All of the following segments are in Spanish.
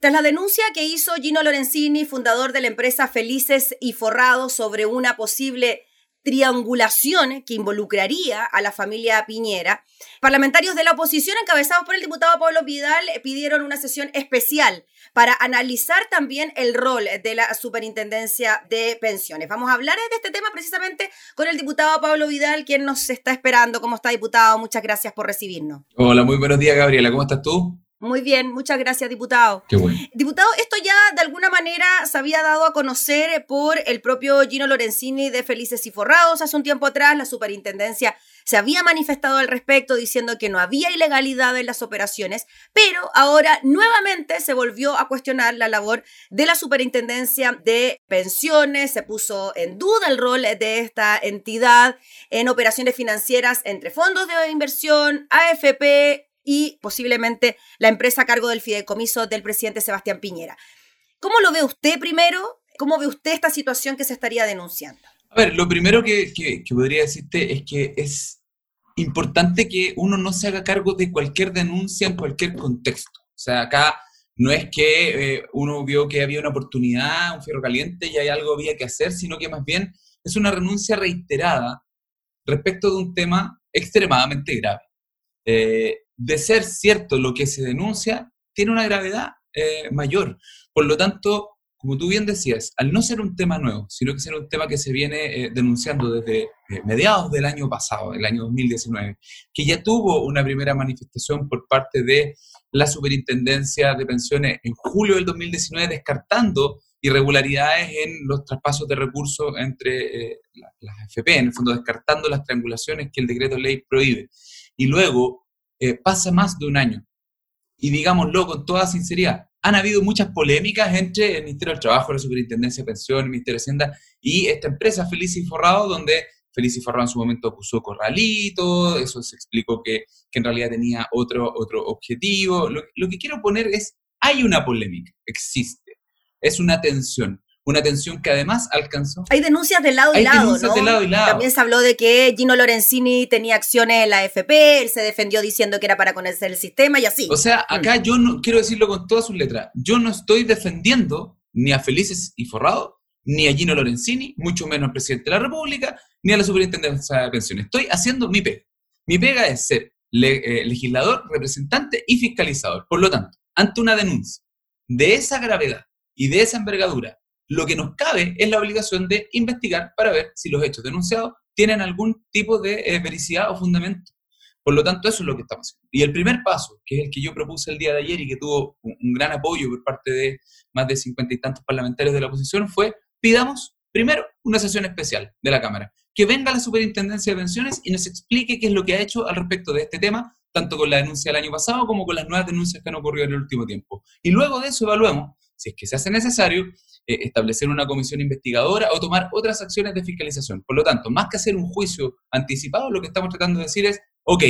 Tras la denuncia que hizo Gino Lorenzini, fundador de la empresa Felices y Forrados, sobre una posible triangulación que involucraría a la familia Piñera, parlamentarios de la oposición encabezados por el diputado Pablo Vidal pidieron una sesión especial para analizar también el rol de la superintendencia de pensiones. Vamos a hablar de este tema precisamente con el diputado Pablo Vidal, quien nos está esperando. ¿Cómo está, diputado? Muchas gracias por recibirnos. Hola, muy buenos días, Gabriela. ¿Cómo estás tú? Muy bien, muchas gracias, diputado. Qué bueno. Diputado, esto ya de alguna manera se había dado a conocer por el propio Gino Lorenzini de Felices y Forrados hace un tiempo atrás. La superintendencia se había manifestado al respecto diciendo que no había ilegalidad en las operaciones, pero ahora nuevamente se volvió a cuestionar la labor de la superintendencia de pensiones. Se puso en duda el rol de esta entidad en operaciones financieras entre fondos de inversión, AFP, y posiblemente la empresa a cargo del fideicomiso del presidente Sebastián Piñera. ¿Cómo lo ve usted primero? ¿Cómo ve usted esta situación que se estaría denunciando? A ver, lo primero que, podría decirte es que es importante que uno no se haga cargo de cualquier denuncia en cualquier contexto. O sea, acá no es que eh, uno vio que había una oportunidad, un fierro caliente y hay algo había que hacer, sino que más bien es una renuncia reiterada respecto de un tema extremadamente grave. Eh, de ser cierto lo que se denuncia, tiene una gravedad eh, mayor. Por lo tanto, como tú bien decías, al no ser un tema nuevo, sino que ser un tema que se viene eh, denunciando desde eh, mediados del año pasado, el año 2019, que ya tuvo una primera manifestación por parte de la Superintendencia de Pensiones en julio del 2019, descartando irregularidades en los traspasos de recursos entre las FP, en el fondo descartando las triangulaciones que el decreto ley prohíbe. Y luego, eh, pasa más de un año. Y digámoslo con toda sinceridad, han habido muchas polémicas entre el Ministerio del Trabajo, la Superintendencia de Pensiones, el Ministerio de Hacienda y esta empresa Feliz y Forrado, donde Feliz y Forrado en su momento acusó corralito, eso se explicó que, que en realidad tenía otro, otro objetivo. Lo, lo que quiero poner es, hay una polémica, existe, es una tensión una tensión que además alcanzó. Hay denuncias de lado y lado, ¿no? También se habló de que Gino Lorenzini tenía acciones en la FP, él se defendió diciendo que era para conocer el sistema y así. O sea, mm. acá yo no quiero decirlo con todas sus letras, yo no estoy defendiendo ni a Felices y Forrado, ni a Gino Lorenzini, mucho menos al presidente de la República, ni a la superintendencia de pensiones. Estoy haciendo mi pega. Mi pega es ser eh, legislador, representante y fiscalizador. Por lo tanto, ante una denuncia de esa gravedad y de esa envergadura lo que nos cabe es la obligación de investigar para ver si los hechos denunciados tienen algún tipo de eh, vericidad o fundamento. Por lo tanto, eso es lo que estamos haciendo. Y el primer paso, que es el que yo propuse el día de ayer y que tuvo un, gran apoyo por parte de más de cincuenta y tantos parlamentarios de la oposición, fue pidamos primero una sesión especial de la Cámara, que venga la Superintendencia de Pensiones y nos explique qué es lo que ha hecho al respecto de este tema, tanto con la denuncia del año pasado como con las nuevas denuncias que han ocurrido en el último tiempo. Y luego de eso evaluemos, si es que se hace necesario, eh, establecer una comisión investigadora o tomar otras acciones de fiscalización. Por lo tanto, más que hacer un juicio anticipado, lo que estamos tratando de decir es, ok,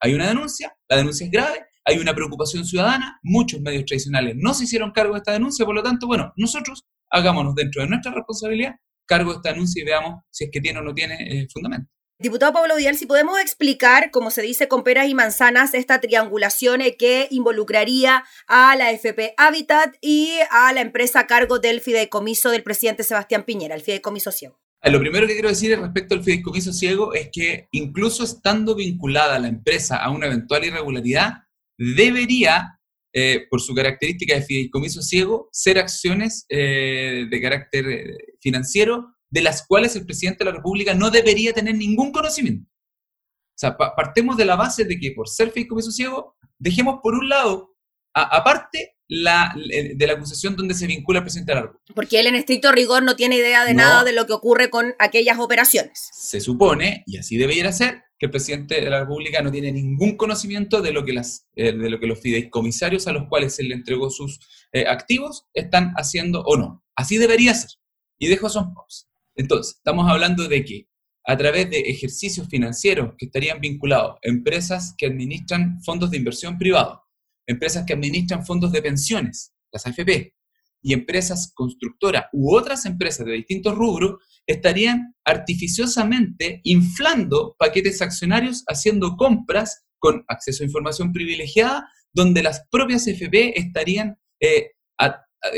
hay una denuncia, la denuncia es grave, hay una preocupación ciudadana, muchos medios tradicionales no se hicieron cargo de esta denuncia, por lo tanto, bueno, nosotros hagámonos dentro de nuestra responsabilidad cargo de esta denuncia y veamos si es que tiene o no tiene eh, fundamento. Diputado Pablo Vidal, si podemos explicar, como se dice con peras y manzanas, esta triangulación que involucraría a la FP Habitat y a la empresa a cargo del fideicomiso del presidente Sebastián Piñera, el fideicomiso ciego. Ah, lo primero que quiero decir respecto al fideicomiso ciego es que incluso estando vinculada la empresa a una eventual irregularidad, debería, eh, por su característica de fideicomiso ciego, ser acciones eh, de carácter eh, financiero de las cuales el presidente de la República no debería tener ningún conocimiento. O sea, partemos de la base de que por ser fideicomiso ciego, dejemos por un lado, aparte, la, de la acusación donde se vincula al presidente de la República. Porque él en estricto rigor no tiene idea de nada de lo que ocurre con aquellas operaciones. Se supone, y así debería ser, que el presidente de la República no tiene ningún conocimiento de lo que, las, eh, de lo que los fideicomisarios a los cuales se le entregó sus eh, activos están haciendo o no. Así debería ser. Y dejo son pausa. Entonces, estamos hablando de que a través de ejercicios financieros que estarían vinculados a empresas que administran fondos de inversión privados, empresas que administran fondos de pensiones, las AFP, y empresas constructoras u otras empresas de distintos rubros, estarían artificiosamente inflando paquetes accionarios, haciendo compras con acceso a información privilegiada, donde las propias AFP estarían eh,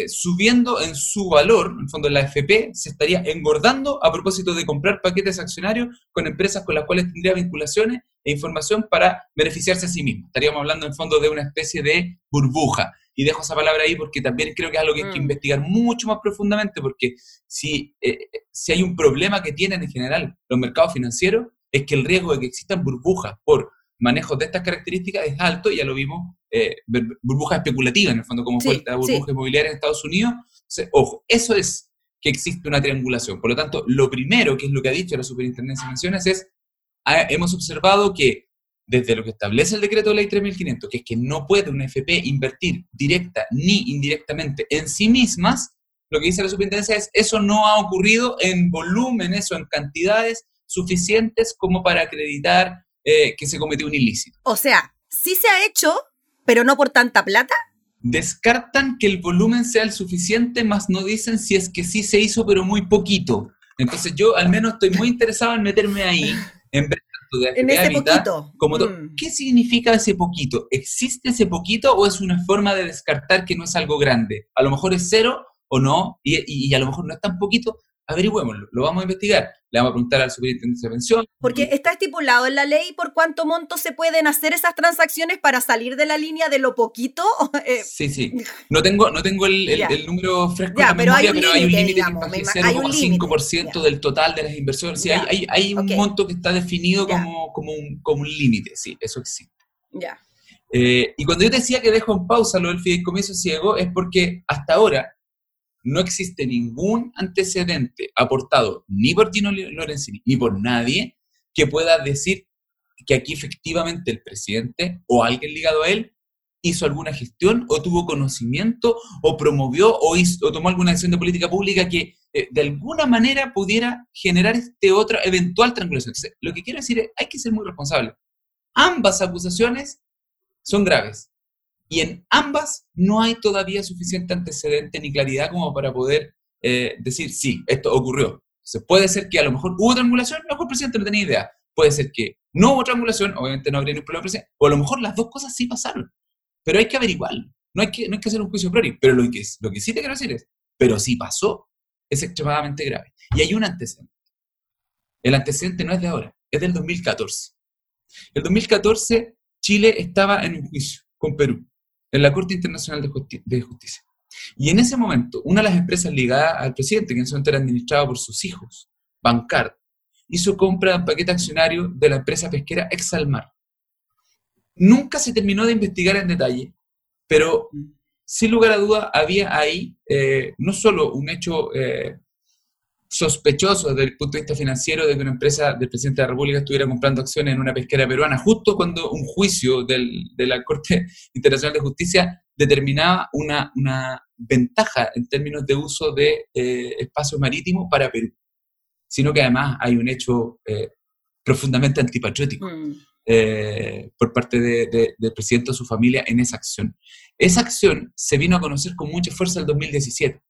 subiendo en su valor, en el fondo la FP se estaría engordando a propósito de comprar paquetes accionarios con empresas con las cuales tendría vinculaciones e información para beneficiarse a sí mismo. Estaríamos hablando en fondo de una especie de burbuja. Y dejo esa palabra ahí porque también creo que es algo que hay que mm. investigar mucho más profundamente, porque si, eh, si hay un problema que tienen en general los mercados financieros, es que el riesgo de que existan burbujas por manejos de estas características es alto, ya lo vimos, eh, burbuja especulativa en el fondo, como fue la burbuja inmobiliaria en Estados Unidos. ojo, eso es que existe una triangulación. Por lo tanto, lo primero, que es lo que ha dicho la Superintendencia de Menciones, es, hemos observado que desde lo que establece el decreto de ley 3500, que es que no puede una FP invertir directa ni indirectamente en sí mismas, lo que dice la superintendencia es, eso no ha ocurrido en volúmenes o en cantidades suficientes como para acreditar eh, que se cometió un ilícito. O sea, sí se ha hecho, pero no por tanta plata. Descartan que el volumen sea el suficiente, más no dicen si es que sí se hizo, pero muy poquito. Entonces yo al menos estoy muy interesado en meterme ahí, en ver en ese poquito. Como mm. ¿Qué significa ese poquito? ¿Existe ese poquito o es una forma de descartar que no es algo grande? A lo mejor es cero o no, y, y a lo mejor no es tan poquito, averigüémoslo, lo vamos a investigar. Le vamos a preguntar al superintendente de pensión. Porque está estipulado en la ley por cuánto monto se pueden hacer esas transacciones para salir de la línea de lo poquito. Eh, sí, sí. No tengo, no tengo el, el, número fresco en la pero memoria, pero hay un límite que es 0,5% del total de las inversiones. Sí, hay, hay, hay, un monto que está definido como, como, un, como un límite, sí, eso existe. Ya. Eh, y cuando yo decía que dejo en pausa lo del fideicomiso ciego, es porque hasta ahora no existe ningún antecedente aportado ni por Gino Lorenzini ni por nadie que pueda decir que aquí efectivamente el presidente o alguien ligado a él hizo alguna gestión o tuvo conocimiento o promovió o, hizo, tomó alguna acción de política pública que eh, de alguna manera pudiera generar este otra eventual triangulación. lo que quiero decir es, hay que ser muy responsable. Ambas acusaciones son graves. Y en ambas no hay todavía suficiente antecedente ni claridad como para poder eh, decir, sí, esto ocurrió. Se puede ser que a lo mejor hubo triangulación, a lo mejor el presidente no tenía idea. Puede ser que no hubo triangulación, obviamente no habría ningún problema presidente, o a lo mejor las dos cosas sí pasaron. Pero hay que averiguarlo. No hay que, no hay que hacer un juicio priori. Pero lo que, lo que sí te quiero decir es, pero sí pasó, es extremadamente grave. Y hay un antecedente. El antecedente no es de ahora, es del 2014. El 2014 Chile estaba en un juicio con Perú en la Corte Internacional de, Justicia. Y en ese momento, una de las empresas ligadas al presidente, que en ese momento era administrada por sus hijos, Bancard, hizo compra de un paquete accionario de la empresa pesquera Exalmar. Nunca se terminó de investigar en detalle, pero sin lugar a duda había ahí eh, no solo un hecho eh, sospechoso desde el punto de vista financiero de que una empresa del presidente de la República estuviera comprando acciones en una pesquera peruana, justo cuando un juicio del, de la Corte Internacional de Justicia determinaba una, una ventaja en términos de uso de eh, espacio marítimo para Perú, sino que además hay un hecho eh, profundamente antipatriótico. Mm. Eh, por parte del presidente o su familia en esa acción. Esa acción se vino a conocer con mucha fuerza en el 2017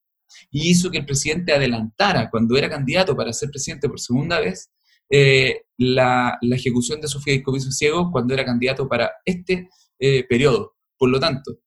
y hizo que el presidente adelantara, cuando era candidato para ser presidente por segunda vez, eh, la, ejecución de su fideicomiso ciego cuando era candidato para este eh, periodo. Por lo tanto,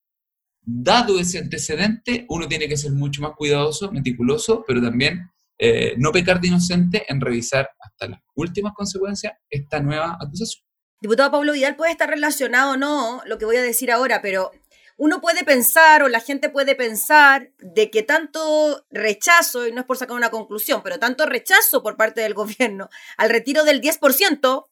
dado ese antecedente, uno tiene que ser mucho más cuidadoso, meticuloso, pero también eh, no pecar de inocente en revisar hasta las últimas consecuencias esta nueva acusación. Diputado Pablo Vidal puede estar relacionado o no, lo que voy a decir ahora, pero uno puede pensar o la gente puede pensar de que tanto rechazo, y no es por sacar una conclusión, pero tanto rechazo por parte del gobierno al retiro del 10%,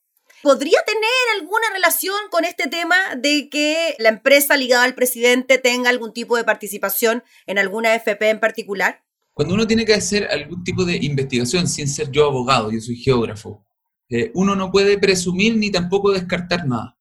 podría tener alguna relación con este tema de que la empresa ligada al presidente tenga algún tipo de participación en alguna FP en particular. Cuando uno tiene que hacer algún tipo de investigación, sin ser yo abogado, yo soy geógrafo, eh, uno no puede presumir ni tampoco descartar nada.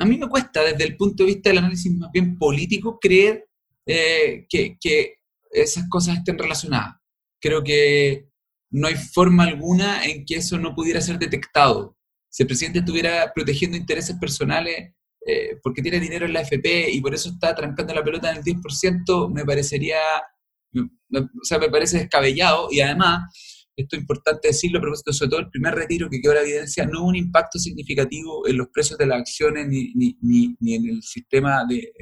A mí me cuesta, desde el punto de vista del análisis más bien político, creer eh, que, esas cosas estén relacionadas. Creo que no hay forma alguna en que eso no pudiera ser detectado. Si el presidente estuviera protegiendo intereses personales eh, porque tiene dinero en la FP y por eso está trancando la pelota en el 10%, me parecería, o sea, me parece descabellado y además esto es importante decirlo, pero sobre todo el primer retiro que quedó la evidencia, no hubo un impacto significativo en los precios de las acciones ni, ni, ni, en el sistema de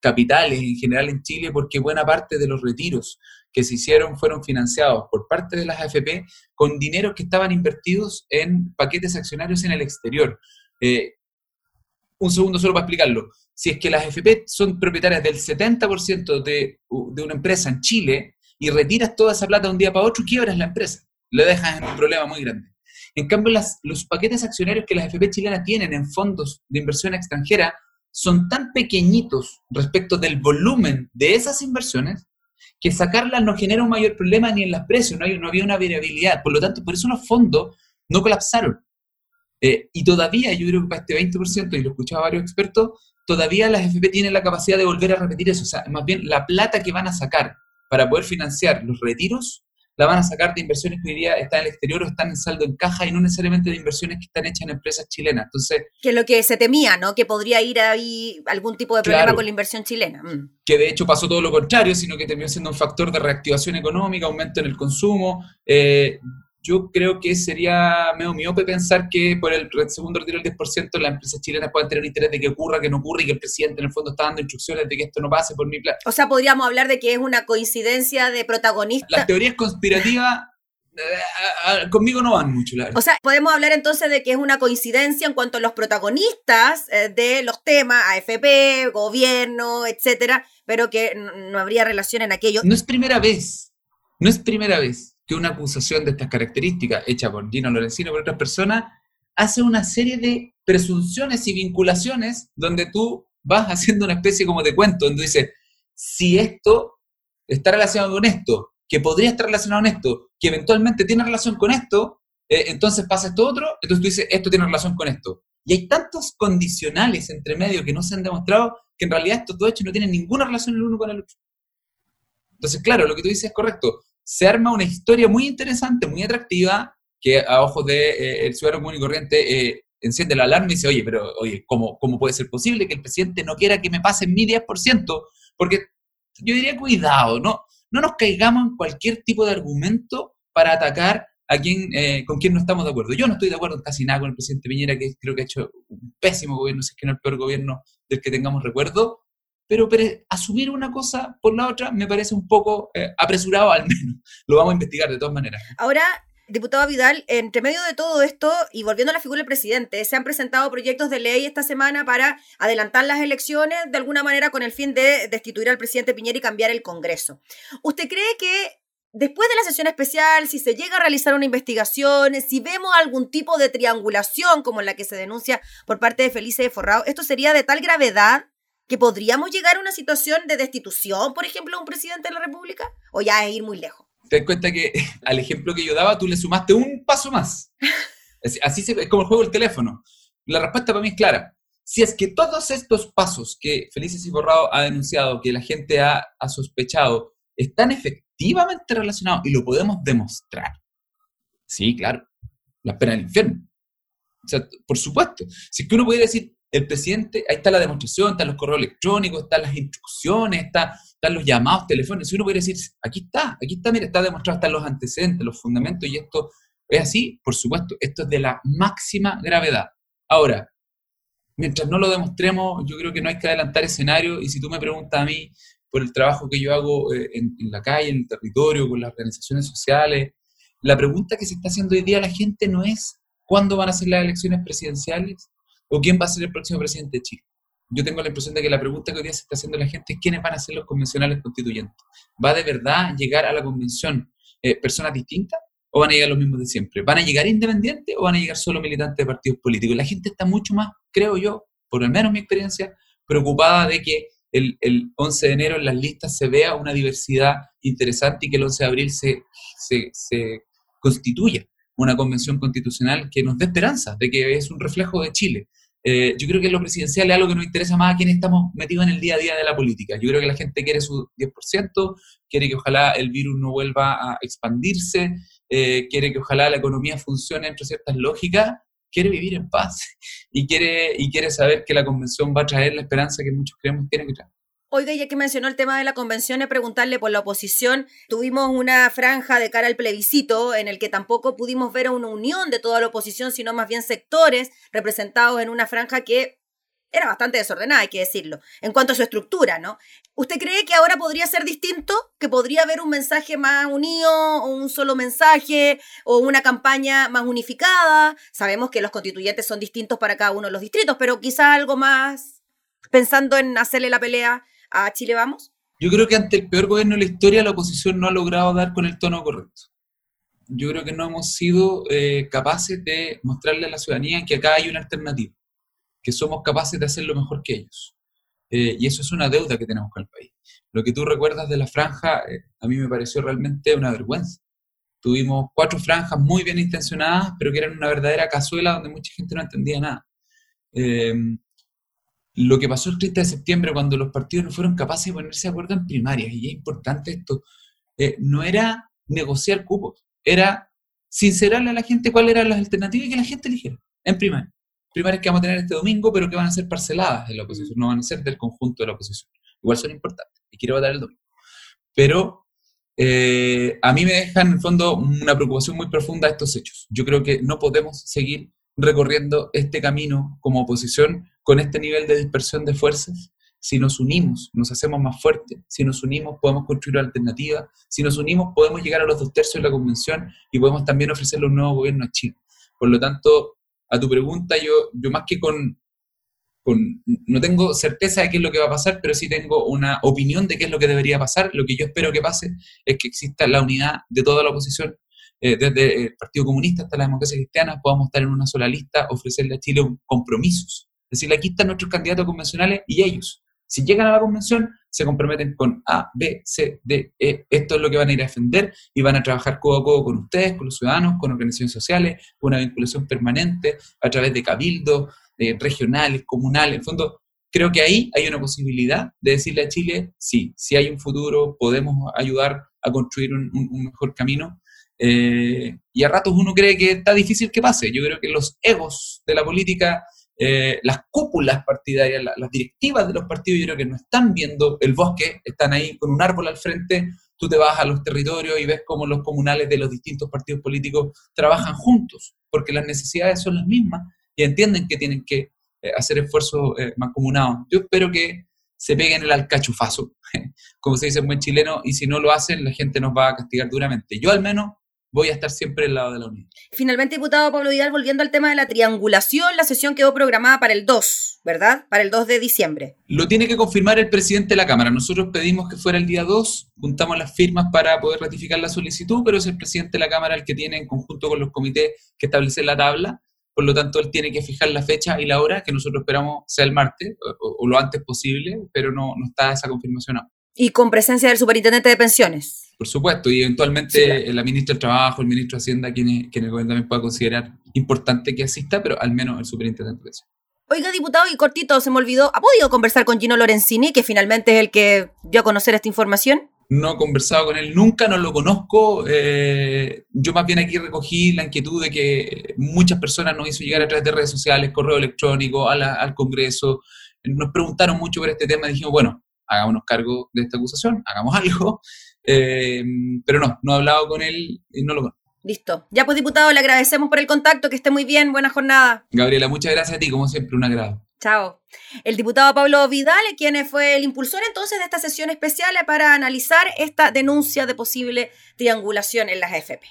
capitales en general en Chile, porque buena parte de los retiros que se hicieron fueron financiados por parte de las AFP con dineros que estaban invertidos en paquetes accionarios en el exterior. Eh, un segundo solo para explicarlo. Si es que las AFP son propietarias del 70% de, de una empresa en Chile y retiras toda esa plata de un día para otro, quiebras la empresa. Le dejas en un problema muy grande. En cambio, las, los paquetes accionarios que las AFP chilenas tienen en fondos de inversión extranjera son tan pequeñitos respecto del volumen de esas inversiones que sacarlas no genera un mayor problema ni en los precios, no, hay, no había una variabilidad. Por lo tanto, por eso los fondos no colapsaron. Eh, y todavía, yo creo que para este 20%, y lo he escuchado a varios expertos, todavía las FP tienen la capacidad de volver a repetir eso. O sea, más bien la plata que van a sacar para poder financiar los retiros la van a sacar de inversiones que hoy día están en el exterior o están en saldo en caja y no necesariamente de inversiones que están hechas en empresas chilenas. Entonces, que es lo que se temía, ¿no? Que podría ir ahí algún tipo de problema con la inversión chilena. Mm. Que de hecho pasó todo lo contrario, sino que terminó siendo un factor de reactivación económica, aumento en el consumo. Eh, yo creo que sería medio miope pensar que por el segundo retiro del 10% las empresas chilenas pueden tener interés de que ocurra, que no ocurra y que el presidente en el fondo está dando instrucciones de que esto no pase por mi plan. O sea, podríamos hablar de que es una coincidencia de protagonistas. Las teorías conspirativas eh, conmigo no van mucho. o sea, podemos hablar entonces de que es una coincidencia en cuanto a los protagonistas eh, de los temas, AFP, gobierno, etcétera, pero que no habría relación en aquello. No es primera vez, no es primera vez que una acusación de estas características, hecha por Gino Lorenzino o por otras personas, hace una serie de presunciones y vinculaciones donde tú vas haciendo una especie como de cuento, donde dices, si esto está relacionado con esto, que podría estar relacionado con esto, que eventualmente tiene relación con esto, eh, entonces pasa esto otro, entonces tú dices, esto tiene relación con esto. Y hay tantos condicionales entre medio que no se han demostrado que en realidad estos dos hechos no tienen ninguna relación el uno con el otro. Entonces, claro, lo que tú dices es correcto se arma una historia muy interesante, muy atractiva, que a ojos del de, eh, ciudadano común y corriente eh, enciende la alarma y dice, oye, pero oye, ¿cómo, ¿cómo puede ser posible que el presidente no quiera que me pasen mi 10%? Porque yo diría, cuidado, ¿no? No nos caigamos en cualquier tipo de argumento para atacar a quien, eh, con quien no estamos de acuerdo. Yo no estoy de acuerdo en casi nada con el presidente Piñera, que creo que ha hecho un pésimo gobierno, si es que no el peor gobierno del que tengamos recuerdo, pero, asumir una cosa por la otra me parece un poco eh, apresurado al menos. Lo vamos a investigar de todas maneras. Ahora, diputado Vidal, entre medio de todo esto y volviendo a la figura del presidente, se han presentado proyectos de ley esta semana para adelantar las elecciones de alguna manera con el fin de destituir al presidente Piñera y cambiar el Congreso. ¿Usted cree que después de la sesión especial, si se llega a realizar una investigación, si vemos algún tipo de triangulación como la que se denuncia por parte de Felice de Forrado, esto sería de tal gravedad que podríamos llegar a una situación de destitución, por ejemplo, de un presidente de la República? ¿O ya es ir muy lejos? Te das cuenta que al ejemplo que yo daba, tú le sumaste un paso más. Así se, es como el juego del teléfono. La respuesta para mí es clara. Si es que todos estos pasos que Felices y Borrado ha denunciado, que la gente ha, ha sospechado, están efectivamente relacionados y lo podemos demostrar, sí, claro, la pena del infierno. O sea, por supuesto. Si es que uno pudiera decir, el presidente, ahí está la demostración, están los correos electrónicos, están las instrucciones, está, están los llamados telefónicos. Si uno puede decir, aquí está, aquí está, mira, está demostrado, están los antecedentes, los fundamentos, y esto es así, por supuesto, esto es de la máxima gravedad. Ahora, mientras no lo demostremos, yo creo que no hay que adelantar escenario, y si tú me preguntas a mí por el trabajo que yo hago eh, en, en la calle, en el territorio, con las organizaciones sociales, la pregunta que se está haciendo hoy día a la gente no es cuándo van a ser las elecciones presidenciales, o quién va a ser el próximo presidente de Chile. Yo tengo la impresión de que la pregunta que hoy día se está haciendo la gente es quiénes van a ser los convencionales constituyentes. ¿Va de verdad llegar a la convención eh, personas distintas o van a llegar los mismos de siempre? ¿Van a llegar independientes o van a llegar solo militantes de partidos políticos? La gente está mucho más, creo yo, por lo menos mi experiencia, preocupada de que el, 11 de enero en las listas se vea una diversidad interesante y que el 11 de abril se, se constituya una convención constitucional que nos dé esperanza de que es un reflejo de Chile. Eh, yo creo que lo presidencial es algo que nos interesa más a quienes estamos metidos en el día a día de la política. Yo creo que la gente quiere su 10%, quiere que ojalá el virus no vuelva a expandirse, eh, quiere que ojalá la economía funcione entre ciertas lógicas, quiere vivir en paz y quiere, y quiere saber que la convención va a traer la esperanza que muchos creemos que tiene que traer. Oiga, ya que mencionó el tema de la convención, es preguntarle por la oposición. Tuvimos una franja de cara al plebiscito en el que tampoco pudimos ver una unión de toda la oposición, sino más bien sectores representados en una franja que era bastante desordenada, hay que decirlo, en cuanto a su estructura, ¿no? ¿Usted cree que ahora podría ser distinto? ¿Que podría haber un mensaje más unido, o un solo mensaje, o una campaña más unificada? Sabemos que los constituyentes son distintos para cada uno de los distritos, pero quizá algo más pensando en hacerle la pelea a Chile Vamos? Yo creo que ante el peor gobierno de la historia la oposición no ha logrado dar con el tono correcto. Yo creo que no hemos sido eh, capaces de mostrarle a la ciudadanía que acá hay una alternativa, que somos capaces de hacerlo mejor que ellos. Eh, y eso es una deuda que tenemos con el país. Lo que tú recuerdas de la franja, eh, a mí me pareció realmente una vergüenza. Tuvimos cuatro franjas muy bien intencionadas, pero que eran una verdadera cazuela donde mucha gente no entendía nada lo que pasó el 30 de septiembre cuando los partidos no fueron capaces de ponerse de acuerdo en primarias, y es importante esto, eh, no era negociar cupos, era sincerarle a la gente cuáles eran las alternativas y que la gente eligiera en primaria. Primarias que vamos a tener este domingo, pero que van a ser parceladas de la oposición, no van a ser del conjunto de la oposición. Igual son importantes y quiero votar el domingo. Pero eh, a mí me dejan en el fondo una preocupación muy profunda estos hechos. Yo creo que no podemos seguir recorriendo este camino como oposición con este nivel de dispersión de fuerzas. Si nos unimos, nos hacemos más fuertes. Si nos unimos, podemos construir alternativas. Si nos unimos, podemos llegar a los dos tercios de la convención y podemos también ofrecerle un nuevo gobierno a Chile. Por lo tanto, a tu pregunta, yo, yo más que con, con, no tengo certeza de qué es lo que va a pasar, pero sí tengo una opinión de qué es lo que debería pasar. Lo que yo espero que pase es que exista la unidad de toda la oposición eh, desde el Partido Comunista hasta la democracia cristiana, podamos estar en una sola lista, ofrecerle a Chile compromisos. Es decir, aquí están nuestros candidatos convencionales y ellos. Si llegan a la convención, se comprometen con A, B, C, D, E. Esto es lo que van a ir a defender y van a trabajar codo a codo con ustedes, con los ciudadanos, con organizaciones sociales, con una vinculación permanente a través de cabildos eh, regionales, comunales. En fondo, creo que ahí hay una posibilidad de decirle a Chile, sí, si hay un futuro, podemos ayudar a construir un mejor camino eh, y a ratos uno cree que está difícil que pase. Yo creo que los egos de la política, eh, las cúpulas partidarias, las directivas de los partidos, yo creo que no están viendo el bosque, están ahí con un árbol al frente. Tú te vas a los territorios y ves cómo los comunales de los distintos partidos políticos trabajan juntos, porque las necesidades son las mismas y entienden que tienen que eh, hacer esfuerzos mancomunados. Yo espero que se peguen el alcachufazo, como se dice en buen chileno, y si no lo hacen, la gente nos va a castigar duramente. Yo al menos voy a estar siempre al lado de la Unión. Finalmente, diputado Pablo Vidal, volviendo al tema de la triangulación, la sesión quedó programada para el 2, ¿verdad? Para el 2 de diciembre. Lo tiene que confirmar el presidente de la Cámara. Nosotros pedimos que fuera el día 2, juntamos las firmas para poder ratificar la solicitud, pero es el presidente de la Cámara el que tiene en conjunto con los comités que establecer la tabla. Por lo tanto, él tiene que fijar la fecha y la hora, que nosotros esperamos sea el martes o, lo antes posible, pero no, no está esa confirmación aún. Y con presencia del superintendente de pensiones. Por supuesto, y eventualmente la ministra del Trabajo, el ministro de Hacienda, quien, quien el gobierno también pueda considerar importante que asista, pero al menos el superintendente de Oiga, diputado, y cortito, se me olvidó, ¿ha podido conversar con Gino Lorenzini, que finalmente es el que dio a conocer esta información? No he conversado con él nunca, no lo conozco. Eh, yo más bien aquí recogí la inquietud de que muchas personas nos hizo llegar a través de redes sociales, correo electrónico, al Congreso. Nos preguntaron mucho por este tema y dijimos, bueno, hagámonos cargo de esta acusación, hagamos algo. Eh, pero no, no he hablado con él y no lo conozco. Listo. Ya pues, diputado, le agradecemos por el contacto, que esté muy bien, buena jornada. Gabriela, muchas gracias a ti, como siempre, un agrado. Chao. El diputado Pablo Vidal, quien fue el impulsor entonces de esta sesión especial para analizar esta denuncia de posible triangulación en las FP.